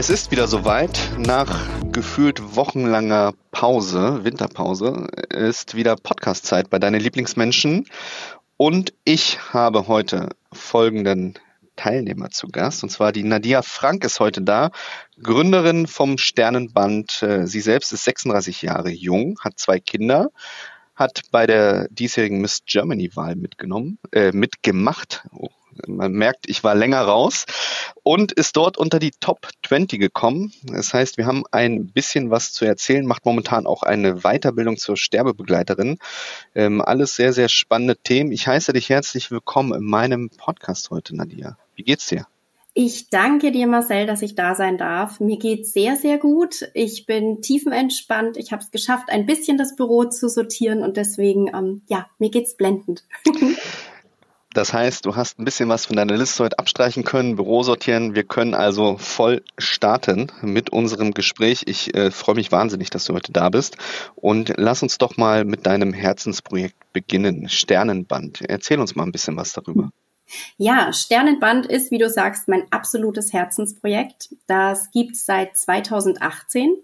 Es ist wieder soweit. Nach gefühlt wochenlanger Pause, Winterpause, ist wieder Podcast-Zeit bei deinen Lieblingsmenschen. Und ich habe heute folgenden Teilnehmer zu Gast. Und zwar die Nadia Frank ist heute da, Gründerin vom Sternenband. Äh, sie selbst ist 36 Jahre jung, hat zwei Kinder, hat bei der diesjährigen Miss Germany-Wahl mitgenommen, äh, mitgemacht. Oh, man merkt, ich war länger raus und ist dort unter die Top 20 gekommen. Das heißt, wir haben ein bisschen was zu erzählen, macht momentan auch eine Weiterbildung zur Sterbebegleiterin. Ähm, alles sehr, sehr spannende Themen. Ich heiße dich herzlich willkommen in meinem Podcast heute, Nadia. Wie geht's dir? Ich danke dir, Marcel, dass ich da sein darf. Mir geht's sehr, sehr gut. Ich bin tiefenentspannt. Ich habe es geschafft, ein bisschen das Büro zu sortieren und deswegen, ähm, ja, mir geht's blendend. Das heißt, du hast ein bisschen was von deiner Liste heute abstreichen können, Büro sortieren. Wir können also voll starten mit unserem Gespräch. Ich äh, freue mich wahnsinnig, dass du heute da bist. Und lass uns doch mal mit deinem Herzensprojekt beginnen. Sternenband. Erzähl uns mal ein bisschen was darüber. Ja, Sternenband ist, wie du sagst, mein absolutes Herzensprojekt. Das gibt's seit 2018.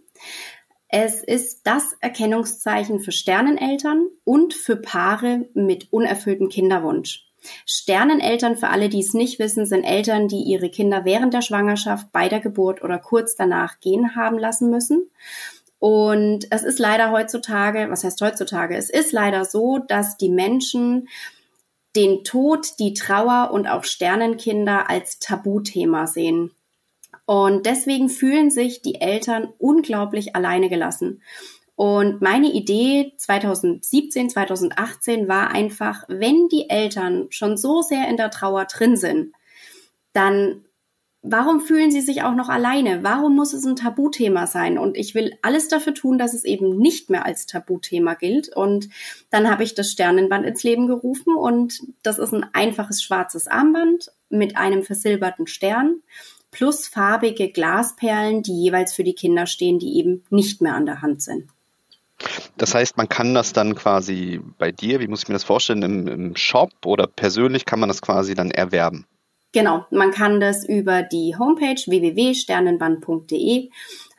Es ist das Erkennungszeichen für Sterneneltern und für Paare mit unerfülltem Kinderwunsch. Sterneneltern, für alle, die es nicht wissen, sind Eltern, die ihre Kinder während der Schwangerschaft, bei der Geburt oder kurz danach gehen haben lassen müssen. Und es ist leider heutzutage, was heißt heutzutage? Es ist leider so, dass die Menschen den Tod, die Trauer und auch Sternenkinder als Tabuthema sehen. Und deswegen fühlen sich die Eltern unglaublich alleine gelassen. Und meine Idee 2017, 2018 war einfach, wenn die Eltern schon so sehr in der Trauer drin sind, dann warum fühlen sie sich auch noch alleine? Warum muss es ein Tabuthema sein? Und ich will alles dafür tun, dass es eben nicht mehr als Tabuthema gilt. Und dann habe ich das Sternenband ins Leben gerufen und das ist ein einfaches schwarzes Armband mit einem versilberten Stern plus farbige Glasperlen, die jeweils für die Kinder stehen, die eben nicht mehr an der Hand sind. Das heißt, man kann das dann quasi bei dir, wie muss ich mir das vorstellen, im, im Shop oder persönlich kann man das quasi dann erwerben? Genau, man kann das über die Homepage www.sternenband.de.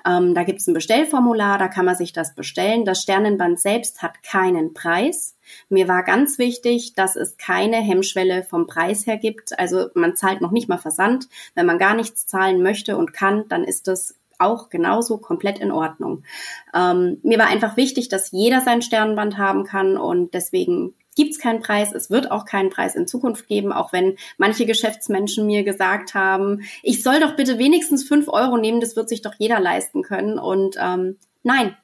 Ähm, da gibt es ein Bestellformular, da kann man sich das bestellen. Das Sternenband selbst hat keinen Preis. Mir war ganz wichtig, dass es keine Hemmschwelle vom Preis her gibt. Also man zahlt noch nicht mal Versand. Wenn man gar nichts zahlen möchte und kann, dann ist das auch genauso komplett in Ordnung. Ähm, mir war einfach wichtig, dass jeder sein Sternenband haben kann und deswegen gibt es keinen Preis. Es wird auch keinen Preis in Zukunft geben, auch wenn manche Geschäftsmenschen mir gesagt haben, ich soll doch bitte wenigstens fünf Euro nehmen, das wird sich doch jeder leisten können. Und ähm, nein,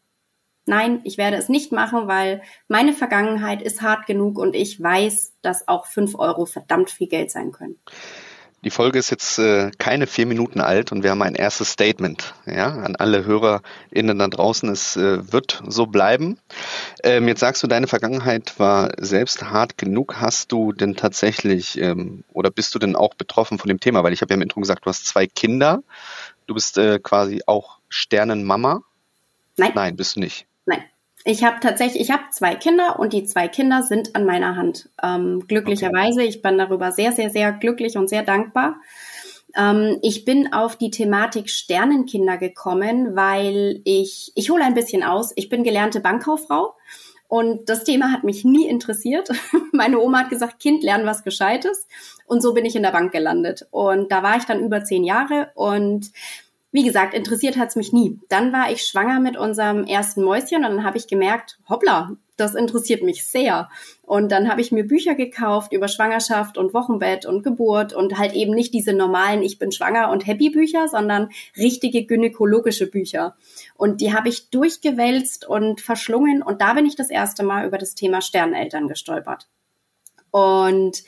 nein, ich werde es nicht machen, weil meine Vergangenheit ist hart genug und ich weiß, dass auch fünf Euro verdammt viel Geld sein können. Die Folge ist jetzt äh, keine vier Minuten alt und wir haben ein erstes Statement ja, an alle HörerInnen da draußen. Es äh, wird so bleiben. Ähm, jetzt sagst du, deine Vergangenheit war selbst hart genug. Hast du denn tatsächlich ähm, oder bist du denn auch betroffen von dem Thema? Weil ich habe ja im Intro gesagt, du hast zwei Kinder. Du bist äh, quasi auch Sternenmama. Nein. Nein, bist du nicht. Nein. Ich habe tatsächlich, ich habe zwei Kinder und die zwei Kinder sind an meiner Hand. Ähm, glücklicherweise, okay. ich bin darüber sehr, sehr, sehr glücklich und sehr dankbar. Ähm, ich bin auf die Thematik Sternenkinder gekommen, weil ich, ich hole ein bisschen aus. Ich bin gelernte Bankkauffrau und das Thema hat mich nie interessiert. Meine Oma hat gesagt, Kind, lernen was Gescheites. Und so bin ich in der Bank gelandet. Und da war ich dann über zehn Jahre und wie gesagt, interessiert hat's mich nie. Dann war ich schwanger mit unserem ersten Mäuschen und dann habe ich gemerkt, hoppla, das interessiert mich sehr. Und dann habe ich mir Bücher gekauft über Schwangerschaft und Wochenbett und Geburt und halt eben nicht diese normalen Ich bin schwanger und Happy Bücher, sondern richtige gynäkologische Bücher. Und die habe ich durchgewälzt und verschlungen und da bin ich das erste Mal über das Thema Sterneltern gestolpert. Und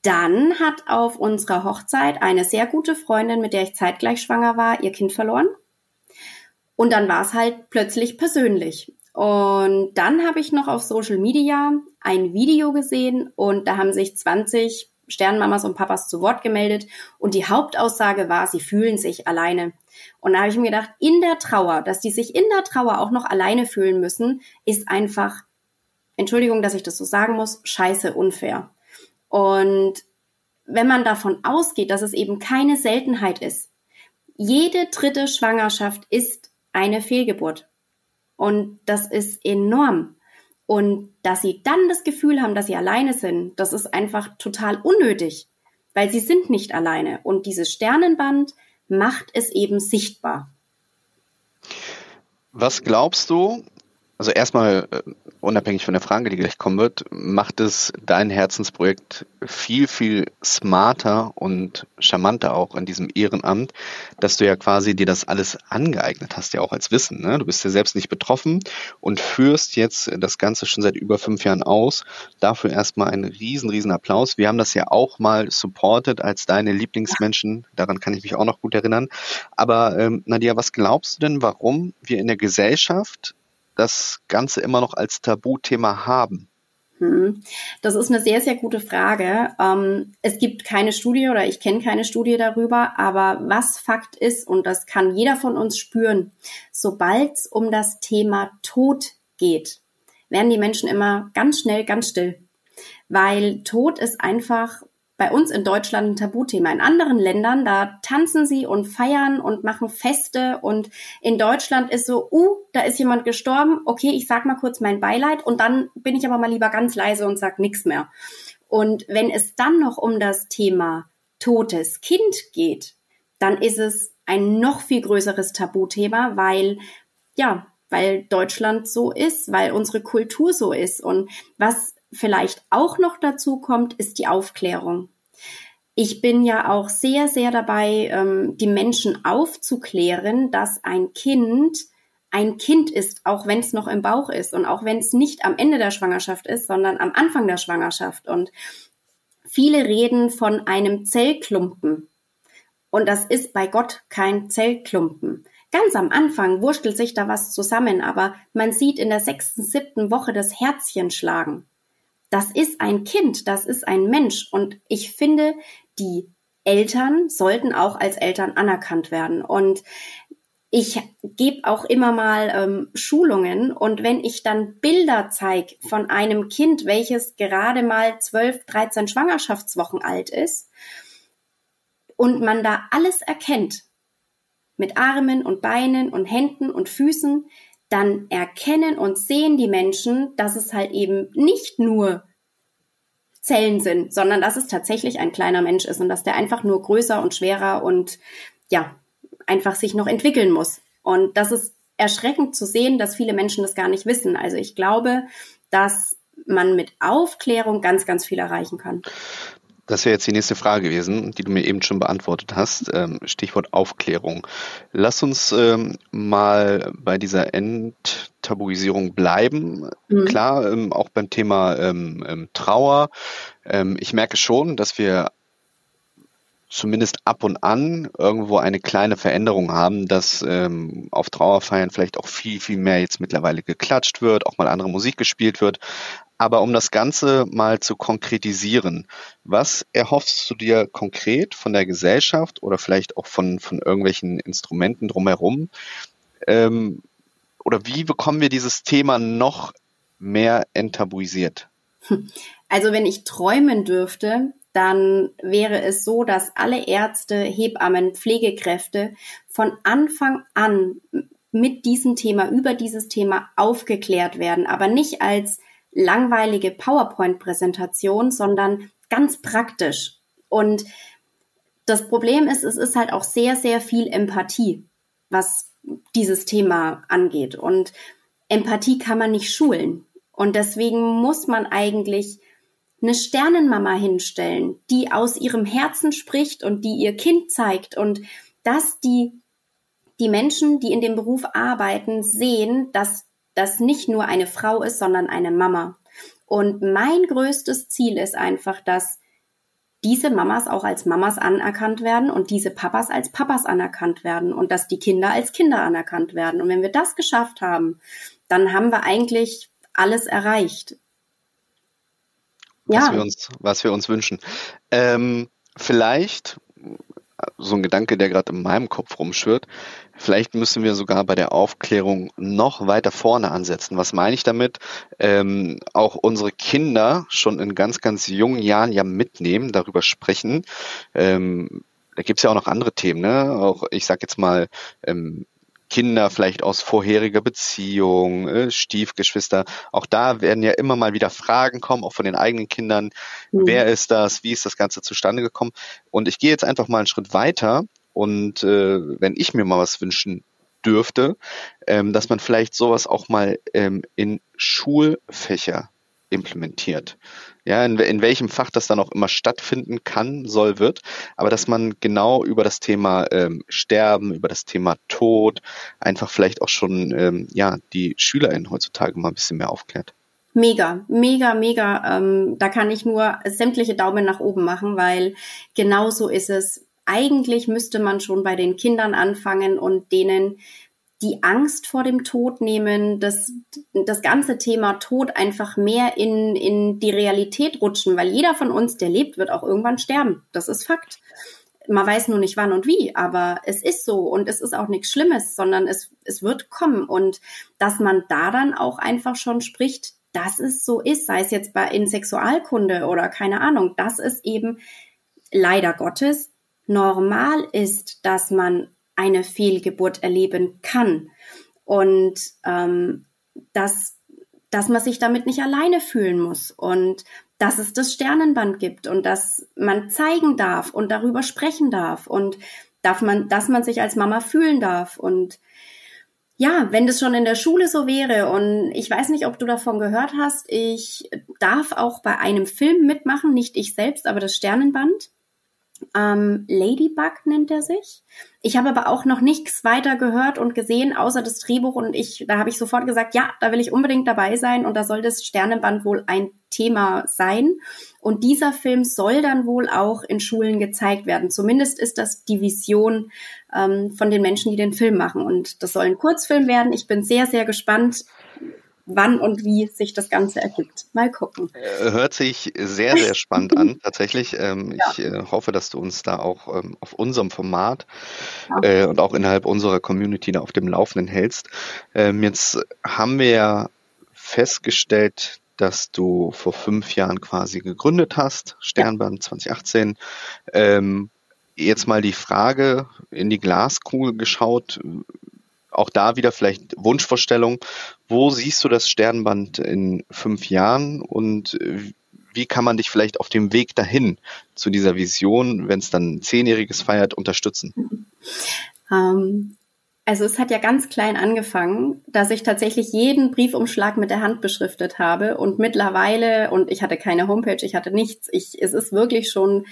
dann hat auf unserer Hochzeit eine sehr gute Freundin, mit der ich zeitgleich schwanger war, ihr Kind verloren. Und dann war es halt plötzlich persönlich. Und dann habe ich noch auf Social Media ein Video gesehen und da haben sich 20 Sternmamas und Papas zu Wort gemeldet und die Hauptaussage war, sie fühlen sich alleine. Und da habe ich mir gedacht, in der Trauer, dass die sich in der Trauer auch noch alleine fühlen müssen, ist einfach Entschuldigung, dass ich das so sagen muss, scheiße unfair. Und wenn man davon ausgeht, dass es eben keine Seltenheit ist, jede dritte Schwangerschaft ist eine Fehlgeburt. Und das ist enorm. Und dass sie dann das Gefühl haben, dass sie alleine sind, das ist einfach total unnötig, weil sie sind nicht alleine. Und dieses Sternenband macht es eben sichtbar. Was glaubst du, also erstmal, äh, unabhängig von der Frage, die gleich kommen wird, macht es dein Herzensprojekt viel, viel smarter und charmanter auch in diesem Ehrenamt, dass du ja quasi dir das alles angeeignet hast, ja auch als Wissen. Ne? Du bist ja selbst nicht betroffen und führst jetzt das Ganze schon seit über fünf Jahren aus. Dafür erstmal einen riesen, riesen Applaus. Wir haben das ja auch mal supported als deine Lieblingsmenschen. Daran kann ich mich auch noch gut erinnern. Aber ähm, Nadia, was glaubst du denn, warum wir in der Gesellschaft das Ganze immer noch als Tabuthema haben? Hm. Das ist eine sehr, sehr gute Frage. Ähm, es gibt keine Studie oder ich kenne keine Studie darüber, aber was Fakt ist, und das kann jeder von uns spüren, sobald es um das Thema Tod geht, werden die Menschen immer ganz schnell ganz still. Weil Tod ist einfach bei uns in Deutschland ein Tabuthema. In anderen Ländern, da tanzen sie und feiern und machen Feste und in Deutschland ist so, uh, da ist jemand gestorben, okay, ich sag mal kurz mein Beileid und dann bin ich aber mal lieber ganz leise und sag nichts mehr. Und wenn es dann noch um das Thema totes Kind geht, dann ist es ein noch viel größeres Tabuthema, weil ja, weil Deutschland so ist, weil unsere Kultur so ist und was vielleicht auch noch dazu kommt, ist die Aufklärung. Ich bin ja auch sehr, sehr dabei, ähm, die Menschen aufzuklären, dass ein Kind ein Kind ist, auch wenn es noch im Bauch ist und auch wenn es nicht am Ende der Schwangerschaft ist, sondern am Anfang der Schwangerschaft. Und viele reden von einem Zellklumpen. Und das ist bei Gott kein Zellklumpen. Ganz am Anfang wurschtelt sich da was zusammen, aber man sieht in der sechsten, siebten Woche das Herzchen schlagen das ist ein Kind, das ist ein Mensch. Und ich finde, die Eltern sollten auch als Eltern anerkannt werden. Und ich gebe auch immer mal ähm, Schulungen und wenn ich dann Bilder zeige von einem Kind, welches gerade mal 12, 13 Schwangerschaftswochen alt ist und man da alles erkennt, mit Armen und Beinen und Händen und Füßen, dann erkennen und sehen die Menschen, dass es halt eben nicht nur Zellen sind, sondern dass es tatsächlich ein kleiner Mensch ist und dass der einfach nur größer und schwerer und ja, einfach sich noch entwickeln muss. Und das ist erschreckend zu sehen, dass viele Menschen das gar nicht wissen. Also ich glaube, dass man mit Aufklärung ganz, ganz viel erreichen kann. Das wäre jetzt die nächste Frage gewesen, die du mir eben schon beantwortet hast. Ähm, Stichwort Aufklärung. Lass uns ähm, mal bei dieser Enttabuisierung bleiben. Mhm. Klar, ähm, auch beim Thema Trauer. ich merke schon, dass wir zumindest ab und an irgendwo eine kleine Veränderung haben, dass ähm, auf Trauerfeiern vielleicht auch viel, viel mehr jetzt mittlerweile geklatscht wird, auch mal andere Musik gespielt wird. Aber um das Ganze mal zu konkretisieren, was erhoffst du dir konkret von der Gesellschaft oder vielleicht auch von, von irgendwelchen Instrumenten drumherum? Ähm, oder wie bekommen wir dieses Thema noch mehr enttabuisiert? Also wenn ich träumen dürfte, dann wäre es so, dass alle Ärzte, Hebammen, Pflegekräfte von Anfang an mit diesem Thema, über dieses Thema aufgeklärt werden, aber nicht als langweilige PowerPoint-Präsentation, sondern ganz praktisch. Und das Problem ist, es ist halt auch sehr, sehr viel Empathie, was dieses Thema angeht. Und Empathie kann man nicht schulen. Und deswegen muss man eigentlich eine Sternenmama hinstellen, die aus ihrem Herzen spricht und die ihr Kind zeigt und dass die, die Menschen, die in dem Beruf arbeiten, sehen, dass das nicht nur eine Frau ist, sondern eine Mama. Und mein größtes Ziel ist einfach, dass diese Mamas auch als Mamas anerkannt werden und diese Papas als Papas anerkannt werden und dass die Kinder als Kinder anerkannt werden. Und wenn wir das geschafft haben, dann haben wir eigentlich alles erreicht. Ja. Was wir uns, was wir uns wünschen. Ähm, vielleicht so ein Gedanke, der gerade in meinem Kopf rumschwirrt. Vielleicht müssen wir sogar bei der Aufklärung noch weiter vorne ansetzen. Was meine ich damit? Ähm, auch unsere Kinder schon in ganz, ganz jungen Jahren ja mitnehmen, darüber sprechen. Ähm, da gibt's ja auch noch andere Themen, ne? Auch ich sag jetzt mal, ähm, Kinder vielleicht aus vorheriger Beziehung, äh, Stiefgeschwister. Auch da werden ja immer mal wieder Fragen kommen, auch von den eigenen Kindern. Mhm. Wer ist das? Wie ist das Ganze zustande gekommen? Und ich gehe jetzt einfach mal einen Schritt weiter. Und äh, wenn ich mir mal was wünschen dürfte, ähm, dass man vielleicht sowas auch mal ähm, in Schulfächer implementiert ja, in, in welchem Fach das dann auch immer stattfinden kann, soll, wird, aber dass man genau über das Thema ähm, Sterben, über das Thema Tod einfach vielleicht auch schon ähm, ja die SchülerInnen heutzutage mal ein bisschen mehr aufklärt. Mega, mega, mega. Ähm, da kann ich nur sämtliche Daumen nach oben machen, weil genau so ist es. Eigentlich müsste man schon bei den Kindern anfangen und denen die Angst vor dem Tod nehmen, das, das ganze Thema Tod einfach mehr in, in die Realität rutschen, weil jeder von uns, der lebt, wird auch irgendwann sterben. Das ist Fakt. Man weiß nur nicht wann und wie, aber es ist so und es ist auch nichts Schlimmes, sondern es, es wird kommen und dass man da dann auch einfach schon spricht, dass es so ist, sei es jetzt bei in Sexualkunde oder keine Ahnung, dass es eben leider Gottes normal ist, dass man eine Fehlgeburt erleben kann und ähm, dass, dass man sich damit nicht alleine fühlen muss und dass es das Sternenband gibt und dass man zeigen darf und darüber sprechen darf und darf man, dass man sich als Mama fühlen darf und ja, wenn das schon in der Schule so wäre und ich weiß nicht, ob du davon gehört hast, ich darf auch bei einem Film mitmachen, nicht ich selbst, aber das Sternenband. Ähm, Ladybug nennt er sich. Ich habe aber auch noch nichts weiter gehört und gesehen, außer das Drehbuch. Und ich, da habe ich sofort gesagt, ja, da will ich unbedingt dabei sein. Und da soll das Sternenband wohl ein Thema sein. Und dieser Film soll dann wohl auch in Schulen gezeigt werden. Zumindest ist das die Vision ähm, von den Menschen, die den Film machen. Und das soll ein Kurzfilm werden. Ich bin sehr, sehr gespannt wann und wie sich das Ganze ergibt. Mal gucken. Äh, hört sich sehr, sehr spannend an, tatsächlich. Ähm, ja. Ich äh, hoffe, dass du uns da auch ähm, auf unserem Format ja. äh, und auch innerhalb unserer Community da auf dem Laufenden hältst. Ähm, jetzt haben wir ja festgestellt, dass du vor fünf Jahren quasi gegründet hast, Sternbahn ja. 2018. Ähm, jetzt mal die Frage in die Glaskugel geschaut, auch da wieder vielleicht Wunschvorstellung. Wo siehst du das Sternband in fünf Jahren und äh, wie kann man dich vielleicht auf dem Weg dahin zu dieser Vision, wenn es dann ein Zehnjähriges feiert, unterstützen? Ähm, also es hat ja ganz klein angefangen, dass ich tatsächlich jeden Briefumschlag mit der Hand beschriftet habe und mittlerweile, und ich hatte keine Homepage, ich hatte nichts, ich, es ist wirklich schon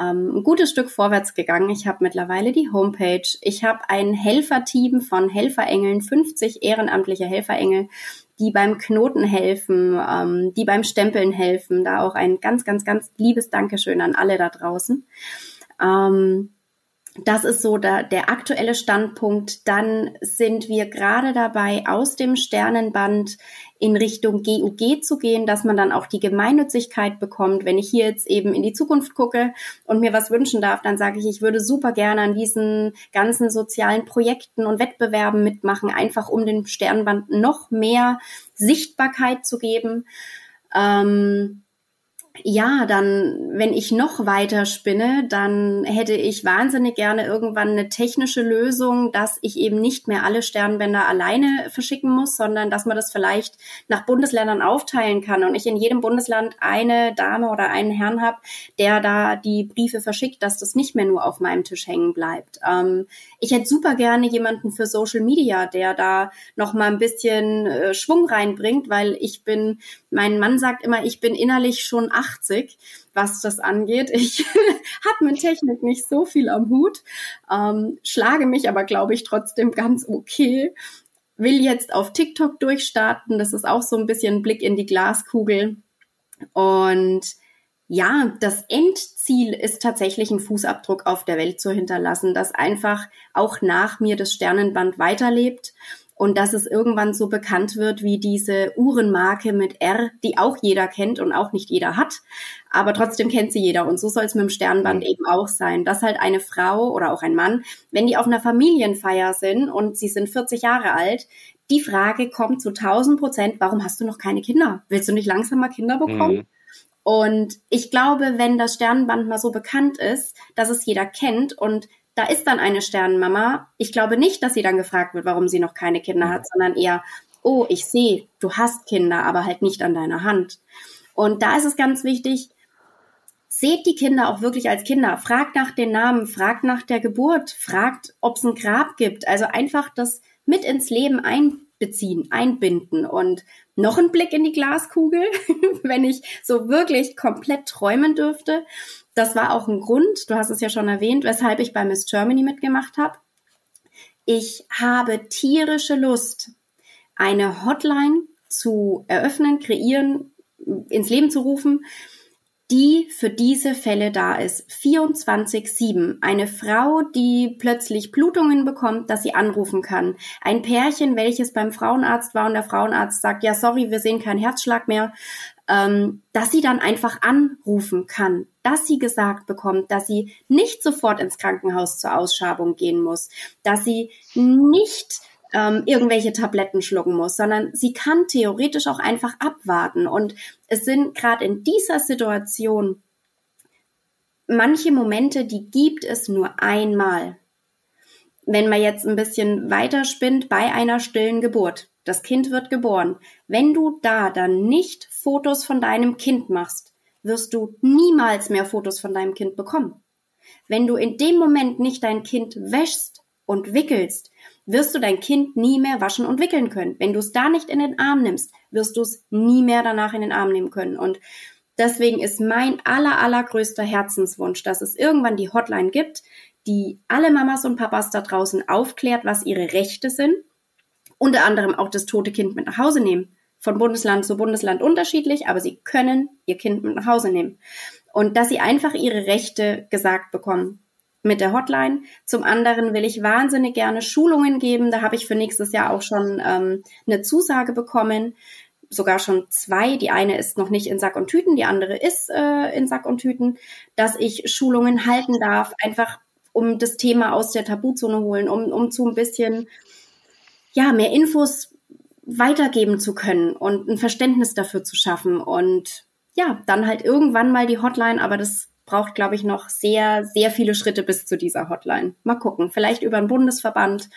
ähm, ein gutes Stück vorwärts gegangen. Ich habe mittlerweile die Homepage. Ich habe ein Helferteam von Helferengeln, 50 ehrenamtliche Helferengel, die beim Knoten helfen, ähm, die beim Stempeln helfen. Da auch ein ganz, ganz, ganz liebes Dankeschön an alle da draußen. Ähm, das ist so der, der aktuelle Standpunkt. Dann sind wir gerade dabei, aus dem Sternenband in Richtung GUG zu gehen, dass man dann auch die Gemeinnützigkeit bekommt. Wenn ich hier jetzt eben in die Zukunft gucke und mir was wünschen darf, dann sage ich, ich würde super gerne an diesen ganzen sozialen Projekten und Wettbewerben mitmachen, einfach um dem Sternenband noch mehr Sichtbarkeit zu geben. Ähm, ja, dann, wenn ich noch weiter spinne, dann hätte ich wahnsinnig gerne irgendwann eine technische Lösung, dass ich eben nicht mehr alle Sternbänder alleine verschicken muss, sondern dass man das vielleicht nach Bundesländern aufteilen kann und ich in jedem Bundesland eine Dame oder einen Herrn habe, der da die Briefe verschickt, dass das nicht mehr nur auf meinem Tisch hängen bleibt. Ähm, ich hätte super gerne jemanden für Social Media, der da noch mal ein bisschen äh, Schwung reinbringt, weil ich bin, mein Mann sagt immer, ich bin innerlich schon 80, was das angeht. Ich habe mit Technik nicht so viel am Hut, ähm, schlage mich aber, glaube ich, trotzdem ganz okay. Will jetzt auf TikTok durchstarten. Das ist auch so ein bisschen ein Blick in die Glaskugel. Und ja, das Endziel ist tatsächlich ein Fußabdruck auf der Welt zu hinterlassen, dass einfach auch nach mir das Sternenband weiterlebt und dass es irgendwann so bekannt wird wie diese Uhrenmarke mit R, die auch jeder kennt und auch nicht jeder hat, aber trotzdem kennt sie jeder und so soll es mit dem Sternband mhm. eben auch sein, dass halt eine Frau oder auch ein Mann, wenn die auf einer Familienfeier sind und sie sind 40 Jahre alt, die Frage kommt zu 1000 Prozent, warum hast du noch keine Kinder? Willst du nicht langsam mal Kinder bekommen? Mhm. Und ich glaube, wenn das Sternenband mal so bekannt ist, dass es jeder kennt und da ist dann eine Sternenmama, ich glaube nicht, dass sie dann gefragt wird, warum sie noch keine Kinder hat, sondern eher, oh, ich sehe, du hast Kinder, aber halt nicht an deiner Hand. Und da ist es ganz wichtig, seht die Kinder auch wirklich als Kinder. Fragt nach den Namen, fragt nach der Geburt, fragt, ob es ein Grab gibt. Also einfach das mit ins Leben einbeziehen, einbinden und noch ein Blick in die Glaskugel, wenn ich so wirklich komplett träumen dürfte. Das war auch ein Grund, du hast es ja schon erwähnt, weshalb ich bei Miss Germany mitgemacht habe. Ich habe tierische Lust, eine Hotline zu eröffnen, kreieren, ins Leben zu rufen, die für diese Fälle da ist. 24-7. Eine Frau, die plötzlich Blutungen bekommt, dass sie anrufen kann. Ein Pärchen, welches beim Frauenarzt war und der Frauenarzt sagt, ja, sorry, wir sehen keinen Herzschlag mehr, ähm, dass sie dann einfach anrufen kann, dass sie gesagt bekommt, dass sie nicht sofort ins Krankenhaus zur Ausschabung gehen muss, dass sie nicht ähm, irgendwelche Tabletten schlucken muss, sondern sie kann theoretisch auch einfach abwarten. Und es sind gerade in dieser Situation manche Momente, die gibt es nur einmal. Wenn man jetzt ein bisschen weiter spinnt bei einer stillen Geburt, das Kind wird geboren. Wenn du da dann nicht Fotos von deinem Kind machst, wirst du niemals mehr Fotos von deinem Kind bekommen. Wenn du in dem Moment nicht dein Kind wäschst und wickelst, wirst du dein Kind nie mehr waschen und wickeln können. Wenn du es da nicht in den Arm nimmst, wirst du es nie mehr danach in den Arm nehmen können. Und deswegen ist mein aller, allergrößter Herzenswunsch, dass es irgendwann die Hotline gibt, die alle Mamas und Papas da draußen aufklärt, was ihre Rechte sind. Unter anderem auch das tote Kind mit nach Hause nehmen. Von Bundesland zu Bundesland unterschiedlich, aber sie können ihr Kind mit nach Hause nehmen. Und dass sie einfach ihre Rechte gesagt bekommen mit der Hotline. Zum anderen will ich wahnsinnig gerne Schulungen geben. Da habe ich für nächstes Jahr auch schon ähm, eine Zusage bekommen. Sogar schon zwei. Die eine ist noch nicht in Sack und Tüten, die andere ist äh, in Sack und Tüten, dass ich Schulungen halten darf, einfach um das Thema aus der Tabuzone holen, um, um zu ein bisschen ja, mehr Infos weitergeben zu können und ein Verständnis dafür zu schaffen. Und ja, dann halt irgendwann mal die Hotline, aber das braucht, glaube ich, noch sehr, sehr viele Schritte bis zu dieser Hotline. Mal gucken, vielleicht über einen Bundesverband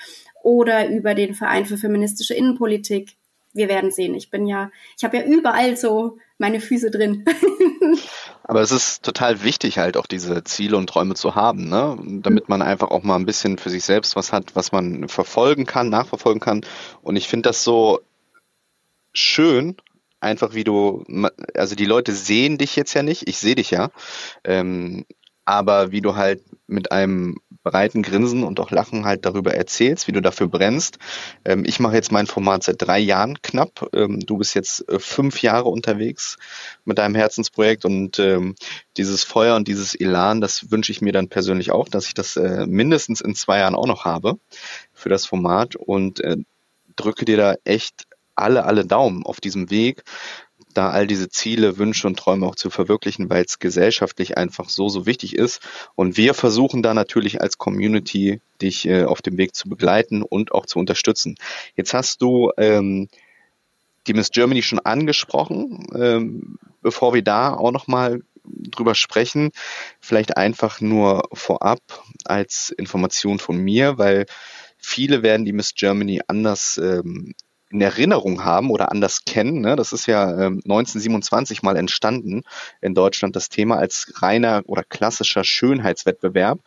oder über den Verein für feministische Innenpolitik. Wir werden sehen. Ich bin ja, ich habe ja überall so meine Füße drin. Aber es ist total wichtig, halt auch diese Ziele und Träume zu haben, ne? damit man einfach auch mal ein bisschen für sich selbst was hat, was man verfolgen kann, nachverfolgen kann. Und ich finde das so schön, einfach wie du, also die Leute sehen dich jetzt ja nicht, ich sehe dich ja, ähm, aber wie du halt mit einem breiten Grinsen und auch Lachen halt darüber erzählst, wie du dafür brennst. Ähm, ich mache jetzt mein Format seit drei Jahren knapp. Ähm, du bist jetzt äh, fünf Jahre unterwegs mit deinem Herzensprojekt und ähm, dieses Feuer und dieses Elan, das wünsche ich mir dann persönlich auch, dass ich das äh, mindestens in zwei Jahren auch noch habe für das Format und äh, drücke dir da echt alle, alle Daumen auf diesem Weg, da all diese Ziele, Wünsche und Träume auch zu verwirklichen, weil es gesellschaftlich einfach so, so wichtig ist. Und wir versuchen da natürlich als Community dich äh, auf dem Weg zu begleiten und auch zu unterstützen. Jetzt hast du ähm, die Miss Germany schon angesprochen. Ähm, bevor wir da auch nochmal drüber sprechen, vielleicht einfach nur vorab als Information von mir, weil viele werden die Miss Germany anders ähm, in Erinnerung haben oder anders kennen. Ne? Das ist ja ähm, 1927 mal entstanden in Deutschland das Thema als reiner oder klassischer Schönheitswettbewerb.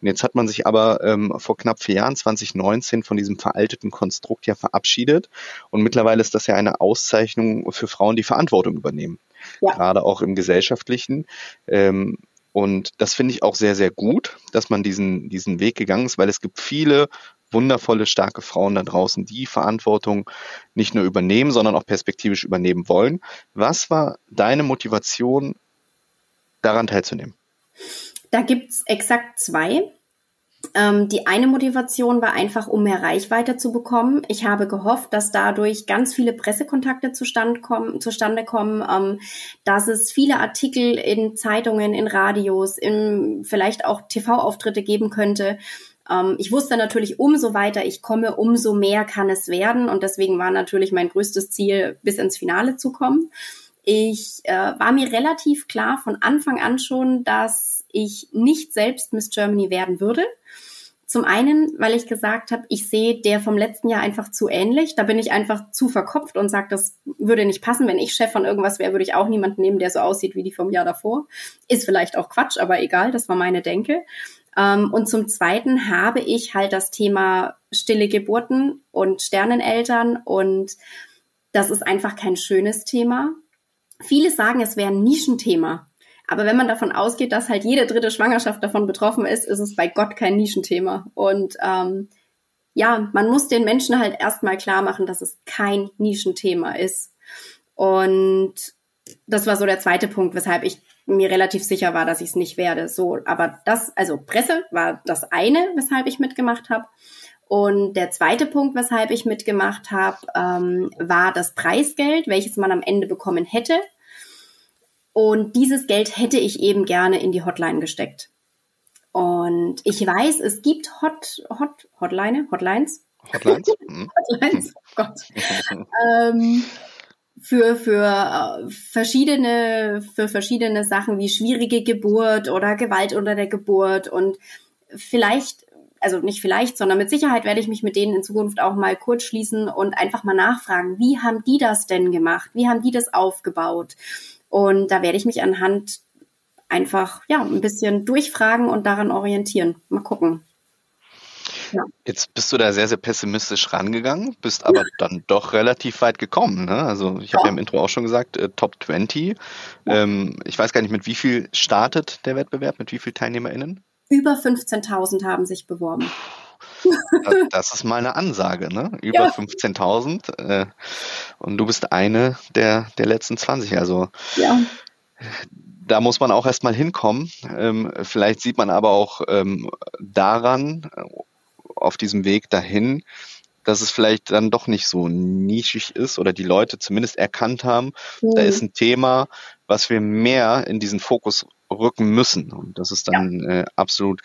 Und jetzt hat man sich aber ähm, vor knapp vier Jahren, 2019, von diesem veralteten Konstrukt ja verabschiedet. Und mittlerweile ist das ja eine Auszeichnung für Frauen, die Verantwortung übernehmen. Ja. Gerade auch im gesellschaftlichen. Ähm, und das finde ich auch sehr, sehr gut, dass man diesen, diesen Weg gegangen ist, weil es gibt viele wundervolle, starke Frauen da draußen, die Verantwortung nicht nur übernehmen, sondern auch perspektivisch übernehmen wollen. Was war deine Motivation, daran teilzunehmen? Da gibt es exakt zwei. Ähm, die eine Motivation war einfach, um mehr Reichweite zu bekommen. Ich habe gehofft, dass dadurch ganz viele Pressekontakte zustande kommen, zustande kommen ähm, dass es viele Artikel in Zeitungen, in Radios, in vielleicht auch TV-Auftritte geben könnte, ich wusste natürlich, umso weiter ich komme, umso mehr kann es werden. Und deswegen war natürlich mein größtes Ziel, bis ins Finale zu kommen. Ich äh, war mir relativ klar von Anfang an schon, dass ich nicht selbst Miss Germany werden würde. Zum einen, weil ich gesagt habe, ich sehe der vom letzten Jahr einfach zu ähnlich. Da bin ich einfach zu verkopft und sage, das würde nicht passen. Wenn ich Chef von irgendwas wäre, würde ich auch niemanden nehmen, der so aussieht wie die vom Jahr davor. Ist vielleicht auch Quatsch, aber egal, das war meine Denke. Ähm, und zum Zweiten habe ich halt das Thema stille Geburten und Sterneneltern und das ist einfach kein schönes Thema. Viele sagen, es wäre ein Nischenthema. Aber wenn man davon ausgeht, dass halt jede dritte Schwangerschaft davon betroffen ist, ist es bei Gott kein Nischenthema. Und ähm, ja, man muss den Menschen halt erstmal klar machen, dass es kein Nischenthema ist. Und das war so der zweite Punkt, weshalb ich mir relativ sicher war, dass ich es nicht werde. So, aber das, also Presse war das eine, weshalb ich mitgemacht habe. Und der zweite Punkt, weshalb ich mitgemacht habe, ähm, war das Preisgeld, welches man am Ende bekommen hätte. Und dieses Geld hätte ich eben gerne in die Hotline gesteckt. Und ich weiß, es gibt Hot, Hot, Hotline, Hotlines. Hotlines? Mhm. Hotlines, oh Gott. ähm, für, für äh, verschiedene, für verschiedene Sachen wie schwierige Geburt oder Gewalt unter der Geburt und vielleicht also nicht vielleicht, sondern mit Sicherheit werde ich mich mit denen in Zukunft auch mal kurz schließen und einfach mal nachfragen, wie haben die das denn gemacht? Wie haben die das aufgebaut? Und da werde ich mich anhand einfach, ja, ein bisschen durchfragen und daran orientieren. Mal gucken. Ja. Jetzt bist du da sehr, sehr pessimistisch rangegangen, bist aber ja. dann doch relativ weit gekommen. Ne? Also ich habe ja. ja im Intro auch schon gesagt, äh, Top 20. Ähm, ich weiß gar nicht, mit wie viel startet der Wettbewerb, mit wie vielen TeilnehmerInnen? Über 15.000 haben sich beworben. Das, das, ist mal eine Ansage, ne? Über ja. 15.000. Äh, und du bist eine der, der letzten 20. Also ja. da muss man auch erstmal hinkommen. Ähm, vielleicht sieht man aber auch ähm, daran, auf diesem Weg dahin, dass es vielleicht dann doch nicht so nischig ist oder die Leute zumindest erkannt haben, mhm. da ist ein Thema, was wir mehr in diesen Fokus rücken müssen. Und das ist dann ja. äh, absolut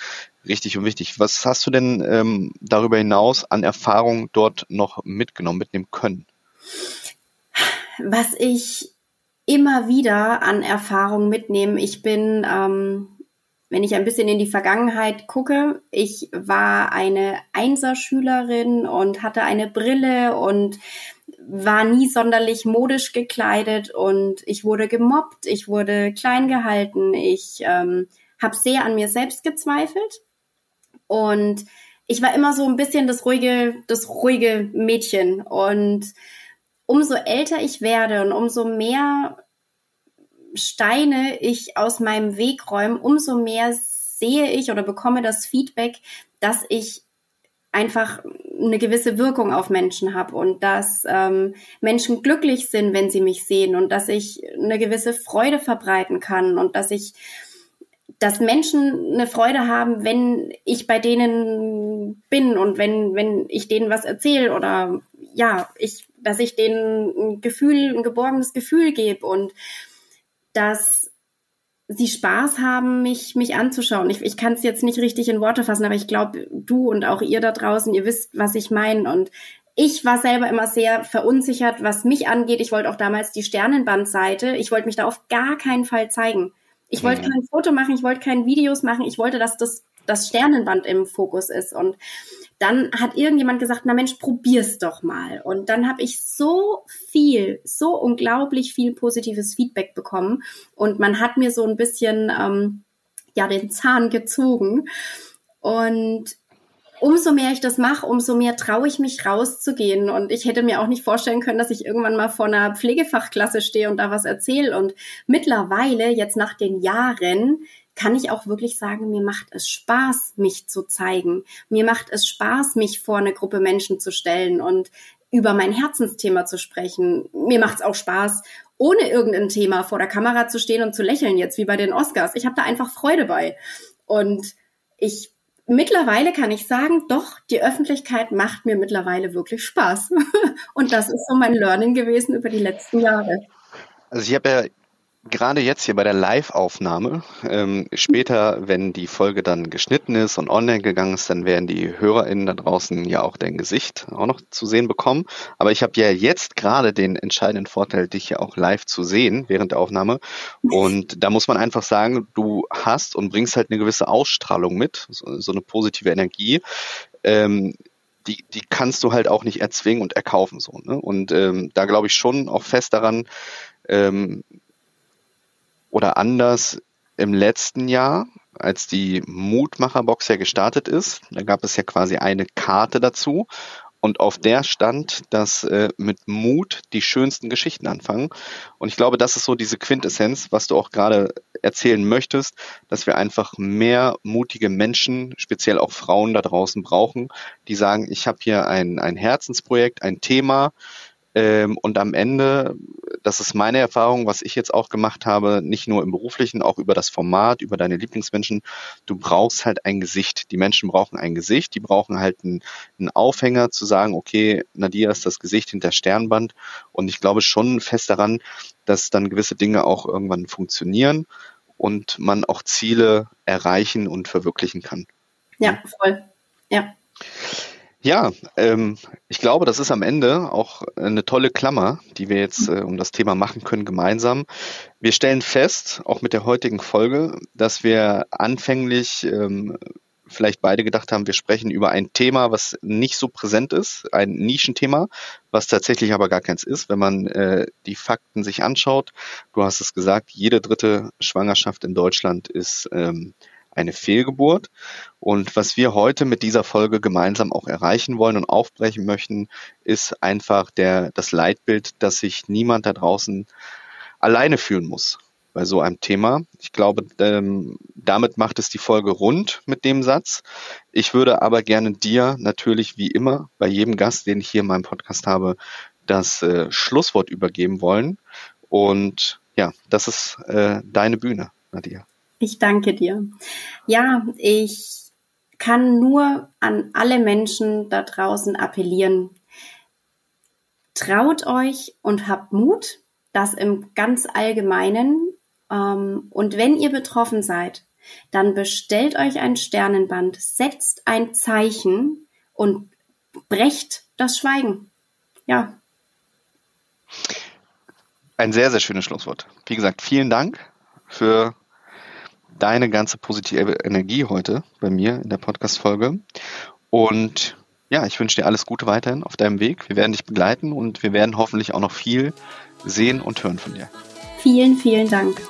richtig und wichtig. Was hast du denn ähm, darüber hinaus an Erfahrung dort noch mitgenommen, mitnehmen können? Was ich immer wieder an Erfahrung mitnehme, ich bin ähm, wenn ich ein bisschen in die Vergangenheit gucke, ich war eine Einserschülerin und hatte eine Brille und war nie sonderlich modisch gekleidet und ich wurde gemobbt, ich wurde klein gehalten, ich ähm, habe sehr an mir selbst gezweifelt und ich war immer so ein bisschen das ruhige, das ruhige Mädchen und umso älter ich werde und umso mehr Steine ich aus meinem Weg räume, umso mehr sehe ich oder bekomme das Feedback, dass ich einfach eine gewisse Wirkung auf Menschen habe und dass ähm, Menschen glücklich sind, wenn sie mich sehen und dass ich eine gewisse Freude verbreiten kann und dass ich dass Menschen eine Freude haben, wenn ich bei denen bin und wenn, wenn ich denen was erzähle oder ja, ich, dass ich denen ein Gefühl, ein geborgenes Gefühl gebe und dass sie Spaß haben, mich, mich anzuschauen. Ich, ich kann es jetzt nicht richtig in Worte fassen, aber ich glaube, du und auch ihr da draußen, ihr wisst, was ich meine. Und ich war selber immer sehr verunsichert, was mich angeht. Ich wollte auch damals die Sternenbandseite. Ich wollte mich da auf gar keinen Fall zeigen. Ich wollte kein Foto machen, ich wollte keine Videos machen. Ich wollte, dass das, das Sternenband im Fokus ist. Und dann hat irgendjemand gesagt, na Mensch, probier's doch mal. Und dann habe ich so viel, so unglaublich viel positives Feedback bekommen. Und man hat mir so ein bisschen ähm, ja den Zahn gezogen. Und umso mehr ich das mache, umso mehr traue ich mich rauszugehen. Und ich hätte mir auch nicht vorstellen können, dass ich irgendwann mal vor einer Pflegefachklasse stehe und da was erzähle. Und mittlerweile, jetzt nach den Jahren, kann ich auch wirklich sagen, mir macht es Spaß, mich zu zeigen. Mir macht es Spaß, mich vor eine Gruppe Menschen zu stellen und über mein Herzensthema zu sprechen. Mir macht es auch Spaß, ohne irgendein Thema vor der Kamera zu stehen und zu lächeln, jetzt wie bei den Oscars. Ich habe da einfach Freude bei. Und ich mittlerweile kann ich sagen, doch, die Öffentlichkeit macht mir mittlerweile wirklich Spaß. und das ist so mein Learning gewesen über die letzten Jahre. Also ich habe ja gerade jetzt hier bei der Live-Aufnahme, ähm, später, wenn die Folge dann geschnitten ist und online gegangen ist, dann werden die HörerInnen da draußen ja auch dein Gesicht auch noch zu sehen bekommen. Aber ich habe ja jetzt gerade den entscheidenden Vorteil, dich ja auch live zu sehen während der Aufnahme. Und da muss man einfach sagen, du hast und bringst halt eine gewisse Ausstrahlung mit, so, so eine positive Energie. Ähm, die, die kannst du halt auch nicht erzwingen und erkaufen so. Ne? Und ähm, da glaube ich schon auch fest daran, ähm, oder anders im letzten Jahr, als die Mutmacherbox ja gestartet ist. Da gab es ja quasi eine Karte dazu. Und auf der stand, dass äh, mit Mut die schönsten Geschichten anfangen. Und ich glaube, das ist so diese Quintessenz, was du auch gerade erzählen möchtest, dass wir einfach mehr mutige Menschen, speziell auch Frauen da draußen brauchen, die sagen, ich habe hier ein, ein Herzensprojekt, ein Thema, ähm, und am Ende, das ist meine Erfahrung, was ich jetzt auch gemacht habe, nicht nur im beruflichen, auch über das Format, über deine Lieblingsmenschen, du brauchst halt ein Gesicht. Die Menschen brauchen ein Gesicht, die brauchen halt einen, einen Aufhänger zu sagen, okay, Nadia ist das Gesicht hinter Sternband. Und ich glaube schon fest daran, dass dann gewisse Dinge auch irgendwann funktionieren und man auch Ziele erreichen und verwirklichen kann. Ja, voll. Ja. Ja, ähm, ich glaube, das ist am Ende auch eine tolle Klammer, die wir jetzt äh, um das Thema machen können gemeinsam. Wir stellen fest, auch mit der heutigen Folge, dass wir anfänglich ähm, vielleicht beide gedacht haben, wir sprechen über ein Thema, was nicht so präsent ist, ein Nischenthema, was tatsächlich aber gar keins ist, wenn man äh, die Fakten sich anschaut. Du hast es gesagt, jede dritte Schwangerschaft in Deutschland ist ähm, eine Fehlgeburt. Und was wir heute mit dieser Folge gemeinsam auch erreichen wollen und aufbrechen möchten, ist einfach der, das Leitbild, dass sich niemand da draußen alleine fühlen muss bei so einem Thema. Ich glaube, ähm, damit macht es die Folge rund mit dem Satz. Ich würde aber gerne dir natürlich wie immer bei jedem Gast, den ich hier in meinem Podcast habe, das äh, Schlusswort übergeben wollen. Und ja, das ist äh, deine Bühne, Nadia. Ich danke dir. Ja, ich kann nur an alle Menschen da draußen appellieren. Traut euch und habt Mut, das im ganz allgemeinen. Ähm, und wenn ihr betroffen seid, dann bestellt euch ein Sternenband, setzt ein Zeichen und brecht das Schweigen. Ja. Ein sehr, sehr schönes Schlusswort. Wie gesagt, vielen Dank für deine ganze positive Energie heute bei mir in der Podcast-Folge. Und ja, ich wünsche dir alles Gute weiterhin auf deinem Weg. Wir werden dich begleiten und wir werden hoffentlich auch noch viel sehen und hören von dir. Vielen, vielen Dank.